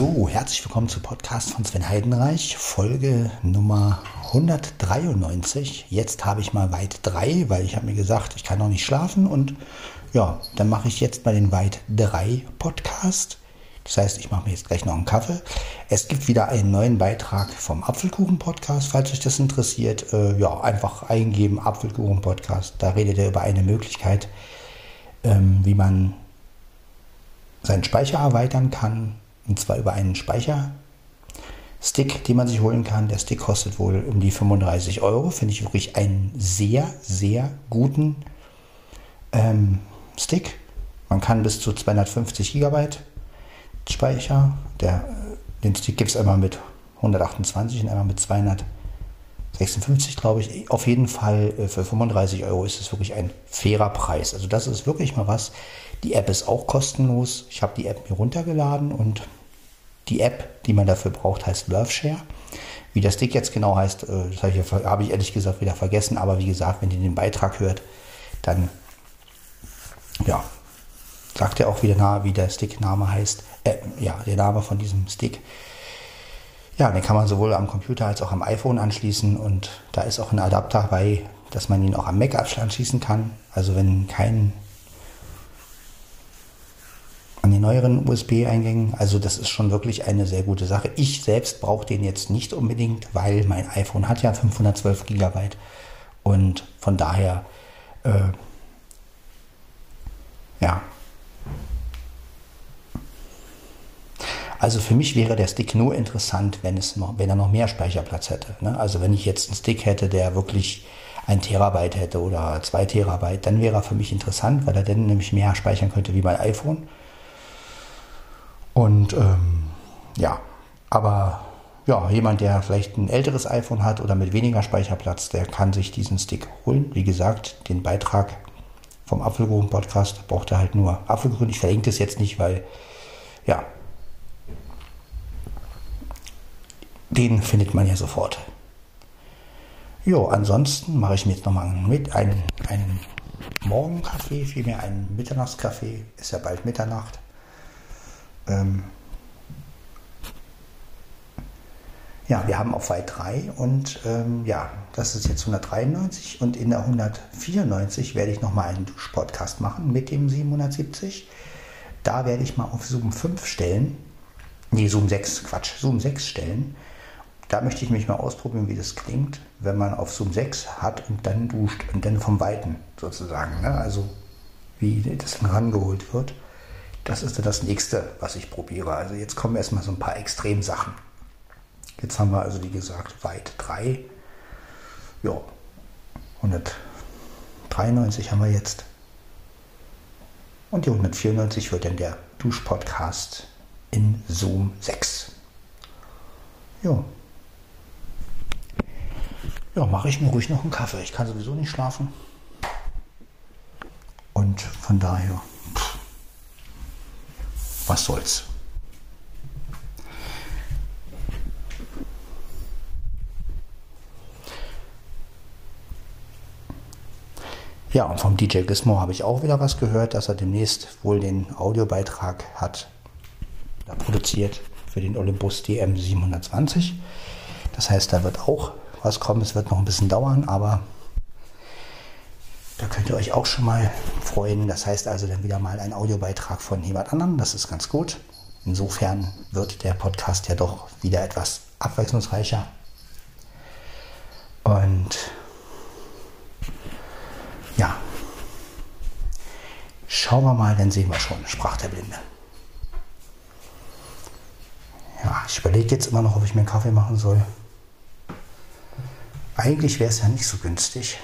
So, herzlich willkommen zu Podcast von Sven Heidenreich, Folge Nummer 193. Jetzt habe ich mal weit 3, weil ich habe mir gesagt, ich kann noch nicht schlafen und ja, dann mache ich jetzt mal den weit 3 Podcast. Das heißt, ich mache mir jetzt gleich noch einen Kaffee. Es gibt wieder einen neuen Beitrag vom Apfelkuchen-Podcast, falls euch das interessiert. Äh, ja, einfach eingeben, Apfelkuchen-Podcast. Da redet er über eine Möglichkeit, ähm, wie man seinen Speicher erweitern kann. Und zwar über einen Speicherstick, den man sich holen kann. Der Stick kostet wohl um die 35 Euro. Finde ich wirklich einen sehr, sehr guten ähm, Stick. Man kann bis zu 250 Gigabyte Speicher. Der, den Stick gibt es einmal mit 128 und einmal mit 256, glaube ich. Auf jeden Fall äh, für 35 Euro ist es wirklich ein fairer Preis. Also das ist wirklich mal was. Die App ist auch kostenlos. Ich habe die App mir runtergeladen und die App, die man dafür braucht, heißt Lurfshare. Wie das Stick jetzt genau heißt, äh, das habe ich, hab ich ehrlich gesagt wieder vergessen. Aber wie gesagt, wenn ihr den Beitrag hört, dann ja, sagt er auch wieder nahe, wie der Stick-Name heißt. Äh, ja, der Name von diesem Stick. Ja, den kann man sowohl am Computer als auch am iPhone anschließen und da ist auch ein Adapter bei, dass man ihn auch am Mac anschließen kann. Also wenn kein an den neueren USB-Eingängen. Also das ist schon wirklich eine sehr gute Sache. Ich selbst brauche den jetzt nicht unbedingt, weil mein iPhone hat ja 512 GB und von daher äh, ja. Also für mich wäre der Stick nur interessant, wenn, es noch, wenn er noch mehr Speicherplatz hätte. Ne? Also wenn ich jetzt einen Stick hätte, der wirklich ein Terabyte hätte oder zwei Terabyte, dann wäre er für mich interessant, weil er dann nämlich mehr speichern könnte wie mein iPhone. Und ähm, ja, aber ja, jemand, der vielleicht ein älteres iPhone hat oder mit weniger Speicherplatz, der kann sich diesen Stick holen. Wie gesagt, den Beitrag vom Apfelkuchen-Podcast braucht er halt nur Apfelkuchen. Ich verlinke das jetzt nicht, weil ja, den findet man ja sofort. Jo, ansonsten mache ich mir jetzt nochmal mit einen, einen Morgenkaffee, vielmehr einen Mitternachtskaffee. Ist ja bald Mitternacht. Ähm, ja, wir haben auf Weit 3 und ähm, ja, das ist jetzt 193 und in der 194 werde ich nochmal einen Duschpodcast machen mit dem 770. Da werde ich mal auf Zoom 5 stellen. Nee, Zoom 6, Quatsch, Zoom 6 stellen. Da möchte ich mich mal ausprobieren, wie das klingt, wenn man auf Zoom 6 hat und dann duscht und dann vom Weiten sozusagen. Ne? Also wie das dann rangeholt wird. Das ist das nächste, was ich probiere. Also jetzt kommen erstmal so ein paar Extremsachen. Jetzt haben wir also, wie gesagt, weit 3. Ja, 193 haben wir jetzt. Und die 194 wird dann der Duschpodcast in Zoom 6. Ja. Ja, mache ich mir ruhig noch einen Kaffee. Ich kann sowieso nicht schlafen. Und von daher was soll's. Ja, und vom DJ Gizmo habe ich auch wieder was gehört, dass er demnächst wohl den Audiobeitrag hat da produziert für den Olympus DM 720. Das heißt, da wird auch was kommen. Es wird noch ein bisschen dauern, aber da könnt ihr euch auch schon mal freuen. Das heißt also dann wieder mal ein Audiobeitrag von jemand anderem. Das ist ganz gut. Insofern wird der Podcast ja doch wieder etwas abwechslungsreicher. Und ja, schauen wir mal, dann sehen wir schon, sprach der Blinde. Ja, ich überlege jetzt immer noch, ob ich mir einen Kaffee machen soll. Eigentlich wäre es ja nicht so günstig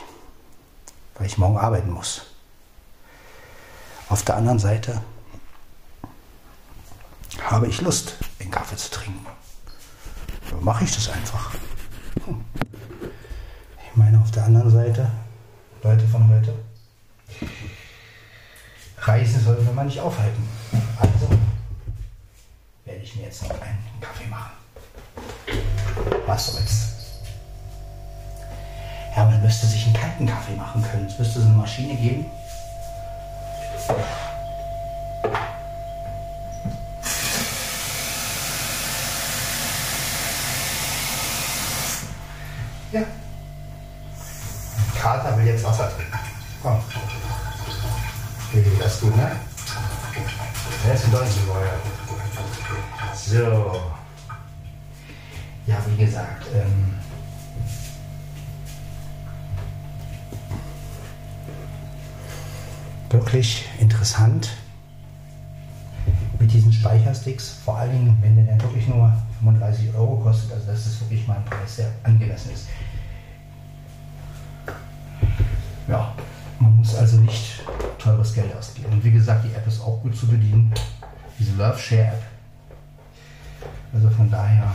weil ich morgen arbeiten muss. Auf der anderen Seite habe ich Lust, den Kaffee zu trinken. So mache ich das einfach. Ich meine, auf der anderen Seite, Leute von heute, Reisen sollen wir mal nicht aufhalten. Also werde ich mir jetzt noch einen Kaffee machen. Was soll's. Müsste sich einen kalten Kaffee machen können. Es müsste so eine Maschine geben. 35 Euro kostet, also das wirklich mal ein Preis, der angemessen ist. Ja, man muss also nicht teures Geld ausgeben. Und wie gesagt, die App ist auch gut zu bedienen, diese Love Share App. Also von daher,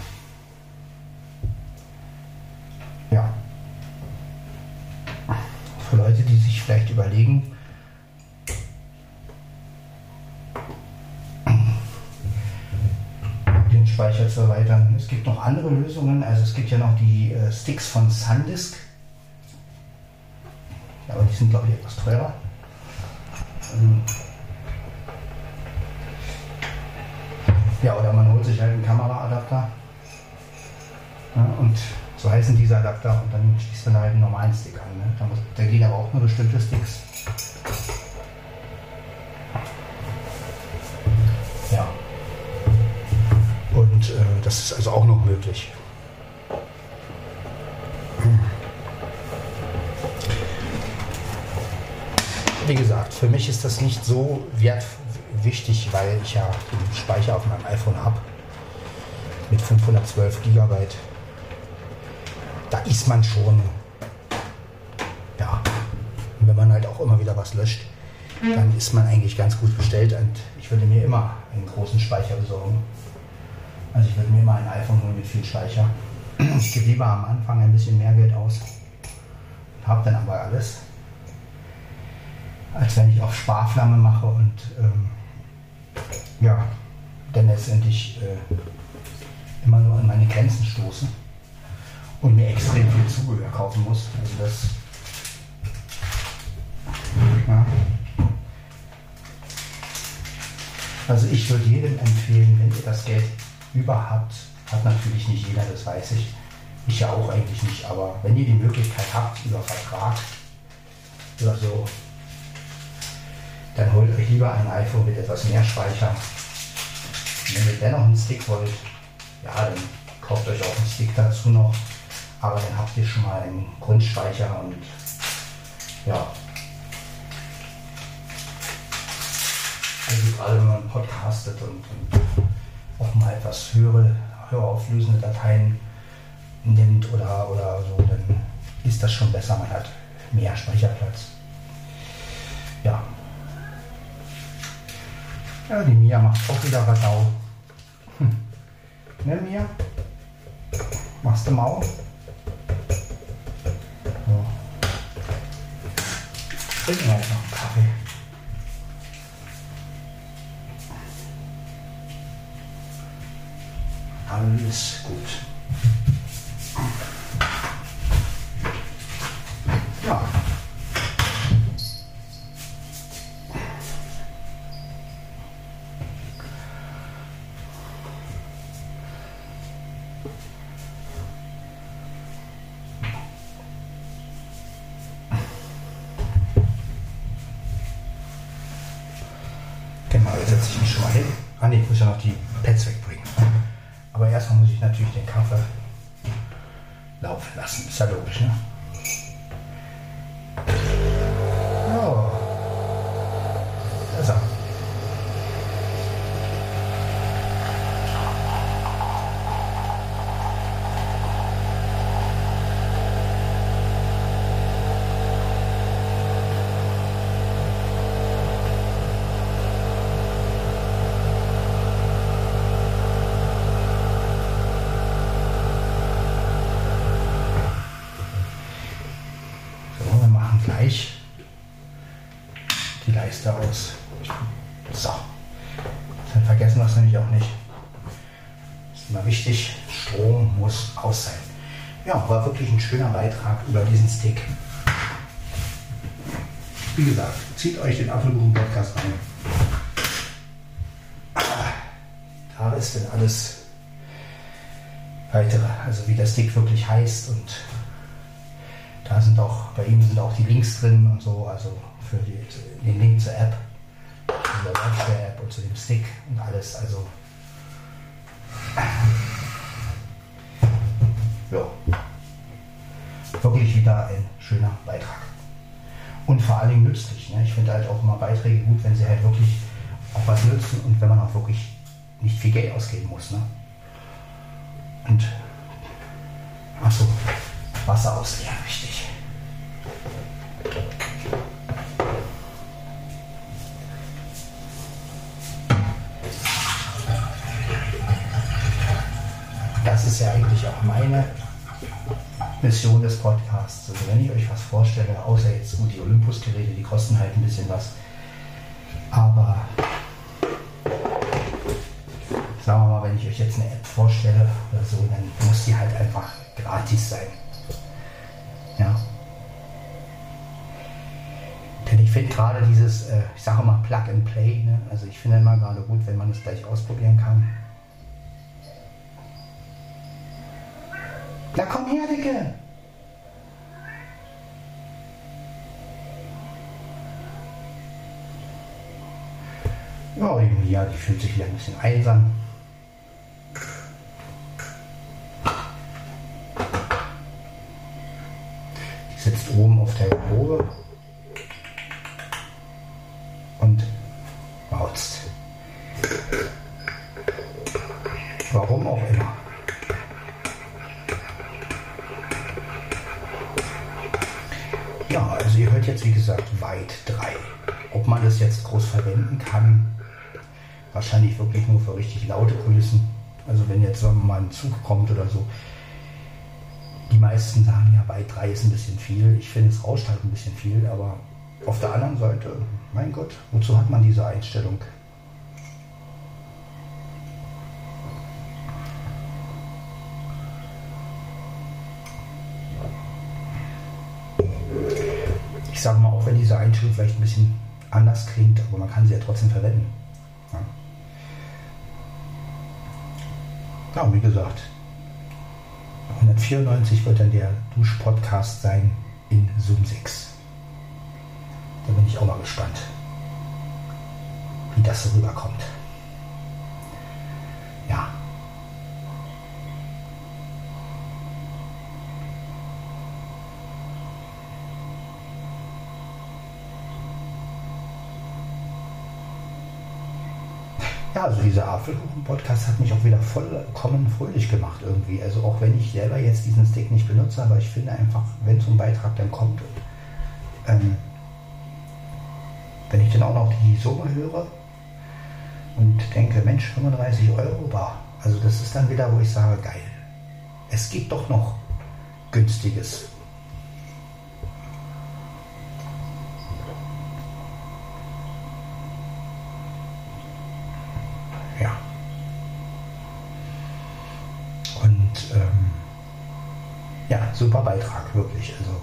ja, für Leute, die sich vielleicht überlegen, Zu erweitern. Es gibt noch andere Lösungen, also es gibt ja noch die äh, Sticks von SanDisk. Aber die sind glaube ich etwas teurer. Ähm ja, oder man holt sich halt einen Kameraadapter. Ja, und so heißen diese Adapter und dann schließt man halt einen normalen Stick an. Ne? Da, muss, da gehen aber auch nur bestimmte Sticks. Das ist also auch noch möglich. Wie gesagt, für mich ist das nicht so wertwichtig, weil ich ja den Speicher auf meinem iPhone habe mit 512 GB. Da ist man schon, ja, wenn man halt auch immer wieder was löscht, dann ist man eigentlich ganz gut bestellt und ich würde mir immer einen großen Speicher besorgen. Also ich würde mir mal ein iPhone holen mit viel Speicher. Ich gebe lieber am Anfang ein bisschen mehr Geld aus, habe dann aber alles, als wenn ich auf Sparflamme mache und ähm, ja, dann letztendlich äh, immer nur an meine Grenzen stoße und mir extrem viel Zubehör kaufen muss. Also das ja. Also ich würde jedem empfehlen, wenn ihr das Geld überhaupt hat natürlich nicht jeder, das weiß ich. Ich ja auch eigentlich nicht, aber wenn ihr die Möglichkeit habt, über Vertrag oder so, dann holt euch lieber ein iPhone mit etwas mehr Speicher. Wenn ihr dennoch einen Stick wollt, ja, dann kauft euch auch einen Stick dazu noch. Aber dann habt ihr schon mal einen Grundspeicher und ja. Also gerade wenn man podcastet und, und auch mal etwas höhere, höher auflösende Dateien nimmt oder, oder so, dann ist das schon besser. Man hat mehr Speicherplatz. Ja. Ja, die Mia macht auch wieder Radau. Hm. Ne, Mia? Machst du Mau? Trinken wir jetzt noch einen Kaffee. Alles gut. pescadores. Né? Laufen lassen. Ist ja logisch, ne? wirklich ein schöner Beitrag über diesen Stick. Wie gesagt, zieht euch den Apfelkuchen-Podcast rein. Da ist denn alles weitere, also wie der Stick wirklich heißt und Da sind auch, bei ihm sind auch die Links drin und so, also für die, den Link zur App, zu der Live-App und zu dem Stick und alles. Also ja, wirklich wieder ein schöner Beitrag. Und vor allen Dingen nützlich. Ne? Ich finde halt auch immer Beiträge gut, wenn sie halt wirklich auch was nützen und wenn man auch wirklich nicht viel Geld ausgeben muss. Ne? Und achso, Wasser ausleeren, wichtig. Meine Mission des Podcasts. Also wenn ich euch was vorstelle, außer jetzt gut die Olympus-Geräte, die kosten halt ein bisschen was. Aber sagen wir mal, wenn ich euch jetzt eine App vorstelle oder so, dann muss die halt einfach gratis sein. Ja. Denn ich finde gerade dieses, äh, ich sage mal Plug and Play, ne? also ich finde immer gerade gut, wenn man es gleich ausprobieren kann. Na komm her, Dicke! Ja, ja, die fühlt sich wieder ein bisschen einsam. Die sitzt oben auf der Probe wahrscheinlich wirklich nur für richtig laute Kulissen. Also wenn jetzt mal ein Zug kommt oder so. Die meisten sagen ja, weit 3 ist ein bisschen viel. Ich finde, es rauscht halt ein bisschen viel, aber auf der anderen Seite, mein Gott, wozu hat man diese Einstellung? ich sage mal, auch wenn diese Einstellung vielleicht ein bisschen anders klingt, aber man kann sie ja trotzdem verwenden. Ja wie gesagt, 194 wird dann der Dusch-Podcast sein in Zoom 6. Da bin ich auch mal gespannt, wie das so rüberkommt. Ja. Ja, also dieser Apfelkuchen-Podcast hat mich auch wieder vollkommen fröhlich gemacht irgendwie. Also auch wenn ich selber jetzt diesen Stick nicht benutze, aber ich finde einfach, wenn so ein Beitrag dann kommt, ähm, wenn ich dann auch noch die Summe höre und denke, Mensch, 35 Euro, bah, also das ist dann wieder, wo ich sage, geil. Es gibt doch noch günstiges. Ja. Und ähm, ja, super Beitrag, wirklich. Also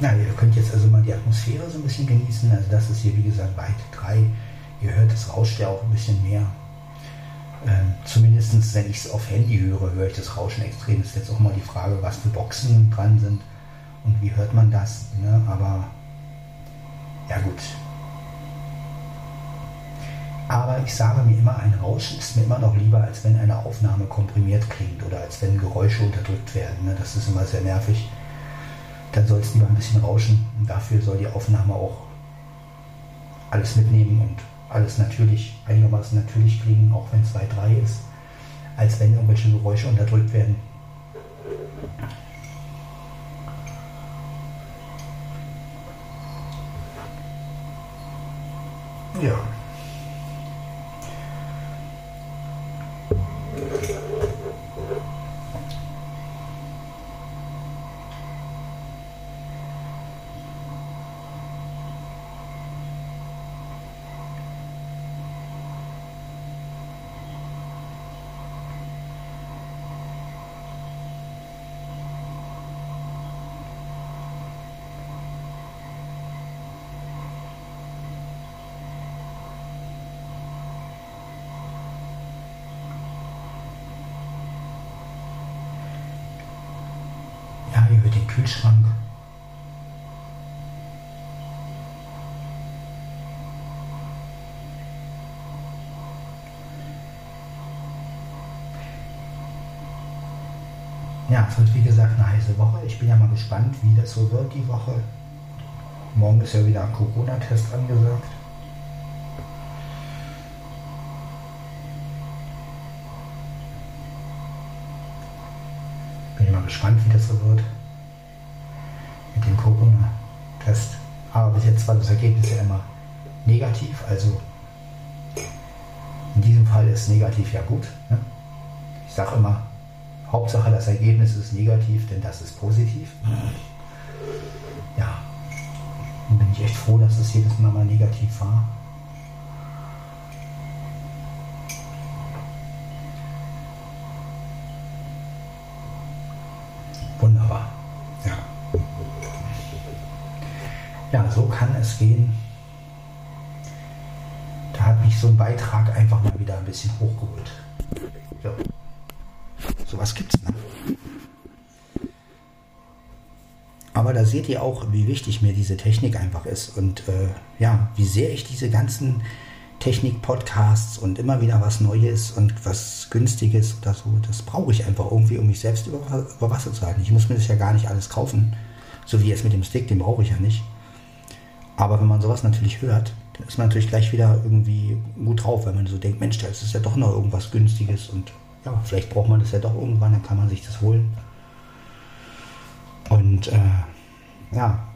Ja, ihr könnt jetzt also mal die Atmosphäre so ein bisschen genießen. Also das ist hier wie gesagt weit 3. Ihr hört, es rauscht ja auch ein bisschen mehr. Ähm, Zumindest wenn ich es auf Handy höre, höre ich das Rauschen extrem. Ist jetzt auch mal die Frage, was für Boxen dran sind und wie hört man das. Ne? Aber ja gut. Aber ich sage mir immer, ein Rauschen ist mir immer noch lieber, als wenn eine Aufnahme komprimiert klingt oder als wenn Geräusche unterdrückt werden. Ne? Das ist immer sehr nervig dann soll es lieber ein bisschen rauschen. Und dafür soll die Aufnahme auch alles mitnehmen und alles natürlich, einigermaßen natürlich klingen, auch wenn es 2-3 ist, als wenn irgendwelche Geräusche unterdrückt werden. Ja. Ja, über den Kühlschrank. Ja, es wird wie gesagt eine heiße Woche. Ich bin ja mal gespannt, wie das so wird die Woche. Morgen ist ja wieder ein Corona-Test angesagt. Bin mal gespannt, wie das so wird mit dem Corona-Test. Aber bis jetzt war das Ergebnis ja immer negativ. Also in diesem Fall ist negativ ja gut. Ne? Ich sage immer, Hauptsache das Ergebnis ist negativ, denn das ist positiv. Ja, dann bin ich echt froh, dass es jedes Mal mal negativ war. Wunderbar. Ja. Ja, so kann es gehen. Da hat mich so ein Beitrag einfach mal wieder ein bisschen hochgeholt. So. Sowas gibt's. Ne? Aber da seht ihr auch, wie wichtig mir diese Technik einfach ist und äh, ja, wie sehr ich diese ganzen Technik-Podcasts und immer wieder was Neues und was Günstiges oder so, das brauche ich einfach irgendwie, um mich selbst über, über Wasser zu halten. Ich muss mir das ja gar nicht alles kaufen, so wie jetzt mit dem Stick, den brauche ich ja nicht. Aber wenn man sowas natürlich hört, dann ist man natürlich gleich wieder irgendwie gut drauf, weil man so denkt, Mensch, da ist ja doch noch irgendwas Günstiges und ja, vielleicht braucht man das ja doch irgendwann, dann kann man sich das holen. Und äh, ja.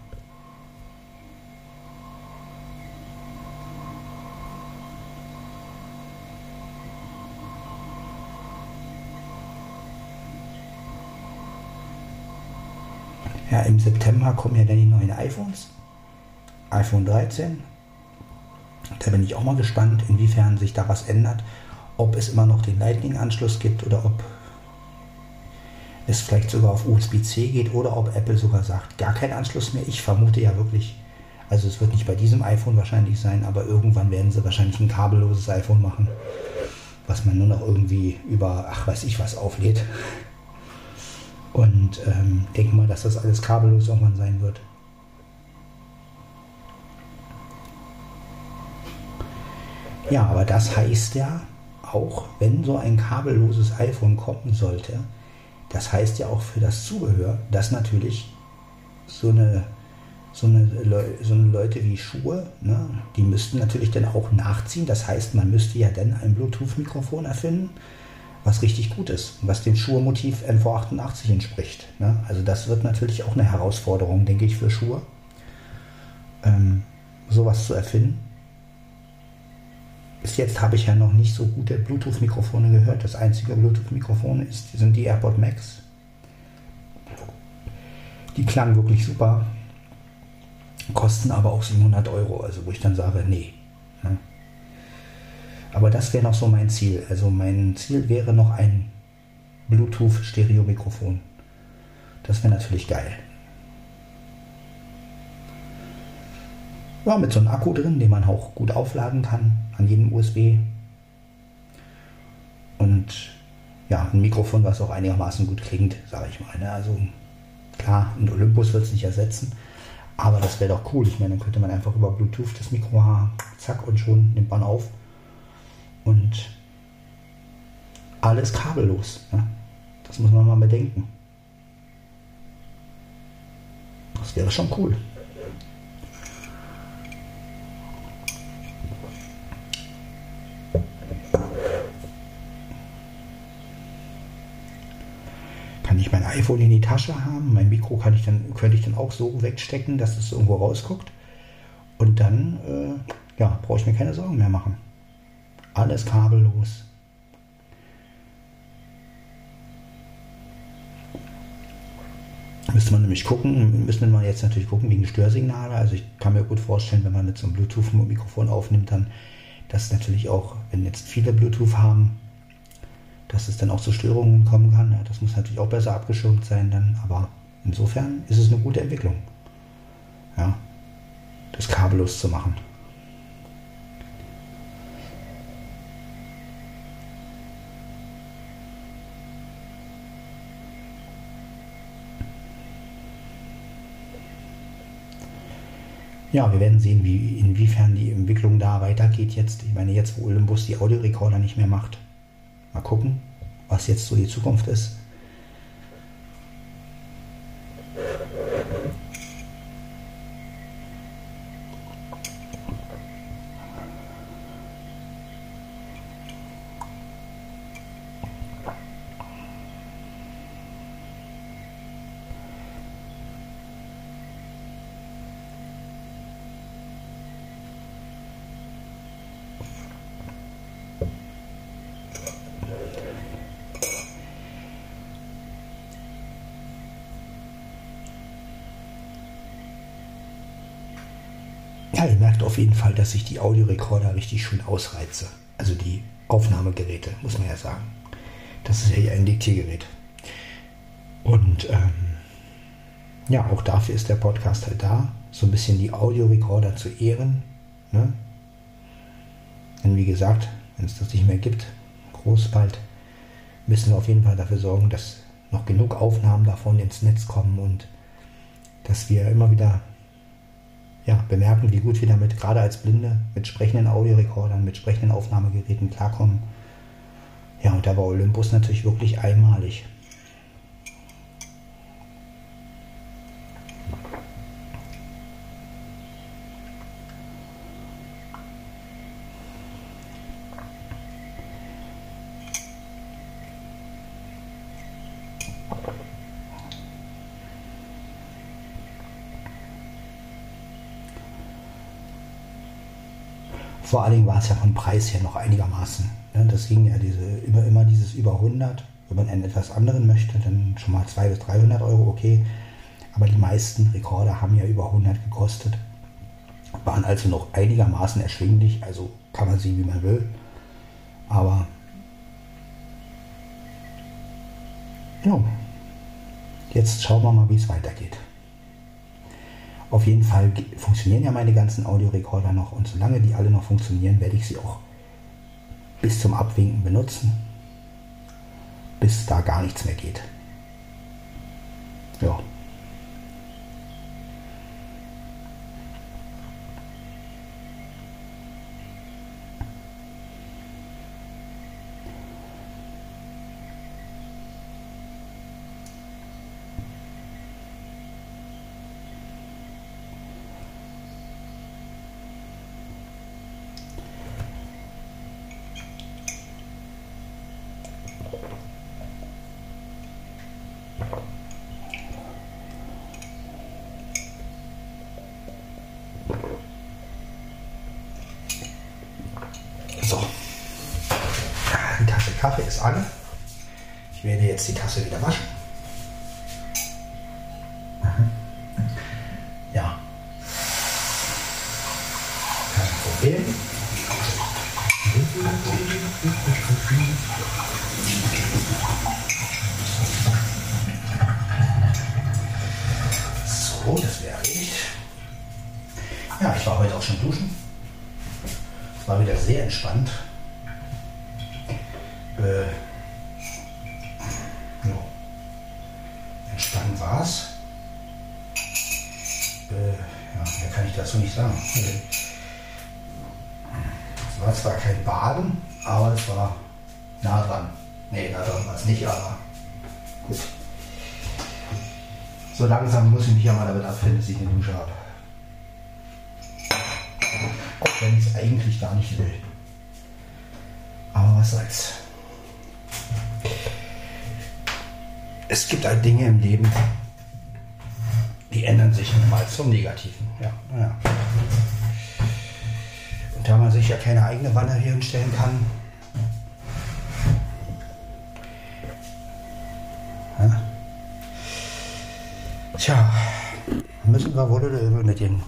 Ja, im September kommen ja dann die neuen iPhones. iPhone 13. Da bin ich auch mal gespannt, inwiefern sich da was ändert ob es immer noch den Lightning-Anschluss gibt oder ob es vielleicht sogar auf USB-C geht oder ob Apple sogar sagt, gar kein Anschluss mehr. Ich vermute ja wirklich, also es wird nicht bei diesem iPhone wahrscheinlich sein, aber irgendwann werden sie wahrscheinlich ein kabelloses iPhone machen, was man nur noch irgendwie über, ach weiß ich was, auflädt. Und ähm, denke mal, dass das alles kabellos irgendwann sein wird. Ja, aber das heißt ja, auch wenn so ein kabelloses iPhone kommen sollte, das heißt ja auch für das Zubehör, dass natürlich so eine, so eine, so eine Leute wie Schuhe, ne, die müssten natürlich dann auch nachziehen. Das heißt, man müsste ja dann ein Bluetooth-Mikrofon erfinden, was richtig gut ist, was dem Schuhe-Motiv NV88 entspricht. Ne? Also das wird natürlich auch eine Herausforderung, denke ich, für Schuhe, ähm, sowas zu erfinden. Bis jetzt habe ich ja noch nicht so gute Bluetooth-Mikrofone gehört. Das einzige Bluetooth-Mikrofon sind die AirPod Max. Die klangen wirklich super, kosten aber auch 700 Euro. Also wo ich dann sage, nee. Ne? Aber das wäre noch so mein Ziel. Also mein Ziel wäre noch ein Bluetooth-Stereo-Mikrofon. Das wäre natürlich geil. Ja, mit so einem Akku drin, den man auch gut aufladen kann an jedem USB. Und ja, ein Mikrofon, was auch einigermaßen gut klingt, sage ich mal. Ne? Also klar, ein Olympus wird es nicht ersetzen, aber das wäre doch cool. Ich meine, dann könnte man einfach über Bluetooth das Mikro haben, zack und schon nimmt man auf. Und alles kabellos. Ne? Das muss man mal bedenken. Das wäre schon cool. iPhone in die Tasche haben. Mein Mikro kann ich dann, könnte ich dann auch so wegstecken, dass es irgendwo rausguckt. Und dann äh, ja, brauche ich mir keine Sorgen mehr machen. Alles kabellos. Müsste man nämlich gucken, müssen wir jetzt natürlich gucken wegen Störsignale. Also ich kann mir gut vorstellen, wenn man mit so einem Bluetooth-Mikrofon aufnimmt, dann, dass natürlich auch, wenn jetzt viele Bluetooth haben, dass es dann auch zu Störungen kommen kann. Ja, das muss natürlich auch besser abgeschirmt sein dann, aber insofern ist es eine gute Entwicklung, ja, das kabellos zu machen. ja, wir werden sehen, wie, inwiefern die Entwicklung da weitergeht jetzt. Ich meine, jetzt, wo Olympus die Audiorekorder nicht mehr macht, Mal gucken, was jetzt so die Zukunft ist. Ja, ihr merkt auf jeden Fall, dass ich die Audiorekorder richtig schön ausreize. Also die Aufnahmegeräte, muss man ja sagen. Das ist ja hier ein Diktiergerät. Und ähm, ja, auch dafür ist der Podcast halt da, so ein bisschen die Audiorekorder zu ehren. Ne? Denn wie gesagt, wenn es das nicht mehr gibt, groß bald, müssen wir auf jeden Fall dafür sorgen, dass noch genug Aufnahmen davon ins Netz kommen und dass wir immer wieder ja, bemerken, wie gut wir damit gerade als Blinde mit sprechenden Audiorekordern, mit sprechenden Aufnahmegeräten klarkommen. Ja, und da war Olympus natürlich wirklich einmalig. Vor allen Dingen war es ja vom Preis her noch einigermaßen. Ne? Das ging ja diese, immer, immer dieses über 100. Wenn man einen etwas anderen möchte, dann schon mal 200 bis 300 Euro, okay. Aber die meisten Rekorder haben ja über 100 gekostet. Waren also noch einigermaßen erschwinglich. Also kann man sehen, wie man will. Aber ja, jetzt schauen wir mal, wie es weitergeht. Auf jeden Fall funktionieren ja meine ganzen Audiorekorder noch und solange die alle noch funktionieren, werde ich sie auch bis zum Abwinken benutzen, bis da gar nichts mehr geht. Ja. Kaffee ist alle. Ich werde jetzt die Tasse wieder waschen. Dazu nicht sagen. Es war zwar kein Baden, aber es war nah dran. Nee, nah dran war es nicht, aber gut. So langsam muss ich mich ja mal damit abfinden, dass ich eine Dusche habe. Auch wenn ich es eigentlich gar nicht will. Aber was soll's. Es gibt halt Dinge im Leben, die ändern sich mal zum Negativen. Ja, ja. Und da man sich ja keine eigene Wanne hier hinstellen kann, ja, tja, müssen wir wohl oder übel mit, den,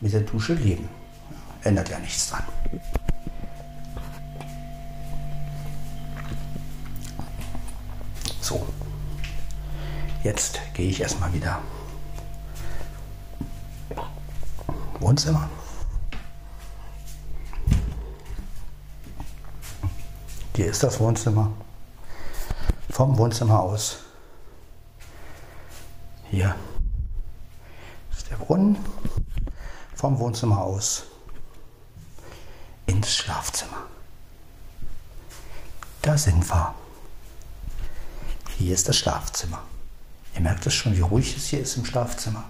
mit der Dusche leben. Ändert ja nichts dran. So, jetzt gehe ich erstmal wieder Wohnzimmer. Hier ist das Wohnzimmer. Vom Wohnzimmer aus. Hier ist der Brunnen. vom Wohnzimmer aus ins Schlafzimmer. Da sind wir. Hier ist das Schlafzimmer. Ihr merkt es schon, wie ruhig es hier ist im Schlafzimmer.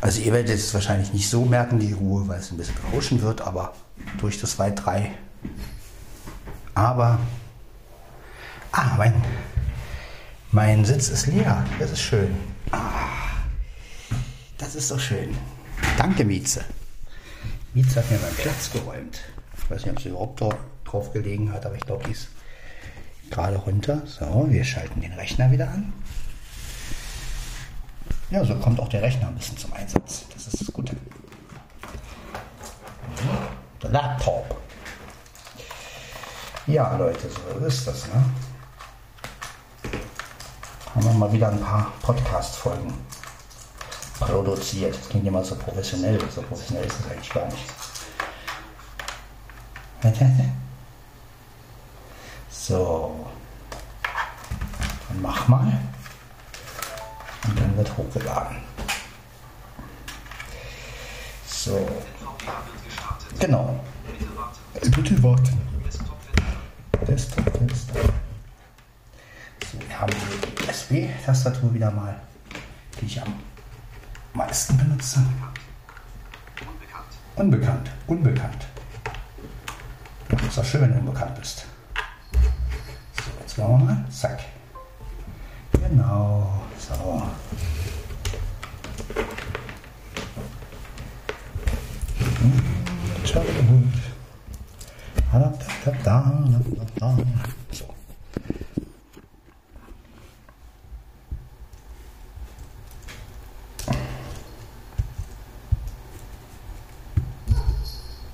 Also ihr werdet es wahrscheinlich nicht so merken, die Ruhe, weil es ein bisschen rauschen wird, aber durch das Weit 3. Aber, ah, mein, mein Sitz ist leer. Das ist schön. Ah, das ist so schön. Danke, Mieze. Mieze hat mir meinen Platz geräumt. Ich weiß nicht, ob sie überhaupt drauf gelegen hat, aber ich glaube, die ist gerade runter. So, wir schalten den Rechner wieder an. Ja, so kommt auch der Rechner ein bisschen zum Einsatz. Das ist das Gute. Der Laptop. Ja, Leute, so ist das, ne? Haben wir mal wieder ein paar Podcast-Folgen produziert. Das klingt immer so professionell. So professionell ist es eigentlich gar nicht. So. Dann mach mal. Und dann wird hochgeladen. So. Genau. Bitte warten. Desktop, Desktop. So, wir haben die USB-Tastatur wieder mal, die ich am meisten benutze. Unbekannt. Unbekannt. Ja, ist doch schön, wenn du unbekannt bist. So, jetzt machen wir mal. Zack. Genau. So. So.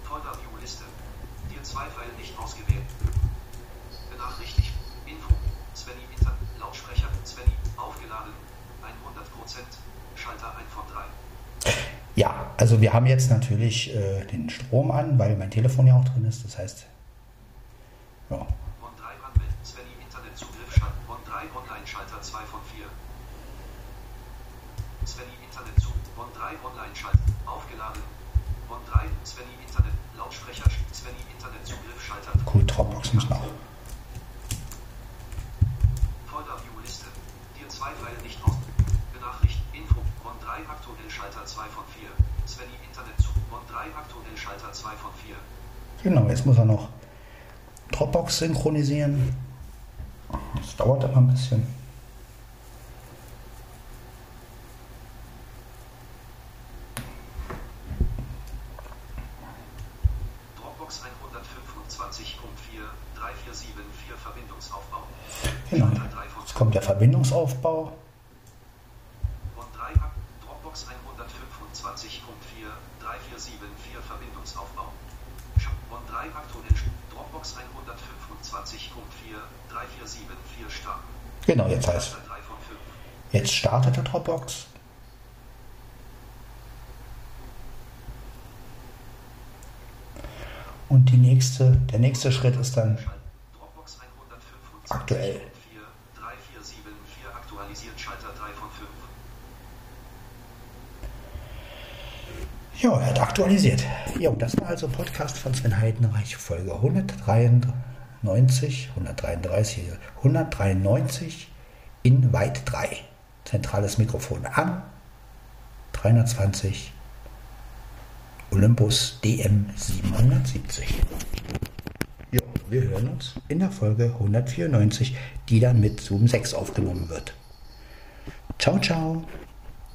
Folder-View-Liste. Dir zwei Pfeile nicht ausgewählt. Benachrichtigt. Info. Lautsprecher. Svenny. Aufgeladen. 100%. Schalter 1 von 3. Ja, also wir haben jetzt natürlich äh, den Strom an, weil mein Telefon ja auch drin ist. Das heißt, ja, Von 3 anmelden. Svenny Internetzugriff. Schalt. Von 3 Online-Schalter 2 von 4. Svenny Internetzug. Von 3 Online-Schalter. Aufgeladen. Von 3. Svenny Internet. Lautsprecher. Svenny Internetzugriff. Schalter. cool, Dropbox muss noch. Folder-View-Liste. Dir zwei Pfeile nicht aus. Benachricht. Info. Von 3 aktuell Schalter 2 von 4. Svenny Internetzug. Von 3 aktuell Schalter 2 von 4. Genau, jetzt muss er noch Dropbox synchronisieren. Das dauert aber ein bisschen. Dropbox 125.4 3474 Verbindungsaufbau. Genau. Schalter 3 von Jetzt kommt der Verbindungsaufbau. Von 3 Ak- Dropbox 125.4 3474 Verbindungsaufbau. Von 3 aktuell Dropbox 125.4 3474 starten. Genau, jetzt heißt Schalter 3 von 5. Jetzt startet der Dropbox. Und die nächste, der nächste Schritt ist dann Dropbox 125 Aktuell. 4 3474 aktualisiert Schalter 3 von 5. Ja, er hat aktualisiert. Ja, und das war also Podcast von Sven Heidenreich, Folge 193, 133, 193 in Weit 3. Zentrales Mikrofon an, 320 Olympus DM 770. Ja, wir hören uns in der Folge 194, die dann mit Zoom 6 aufgenommen wird. Ciao, ciao.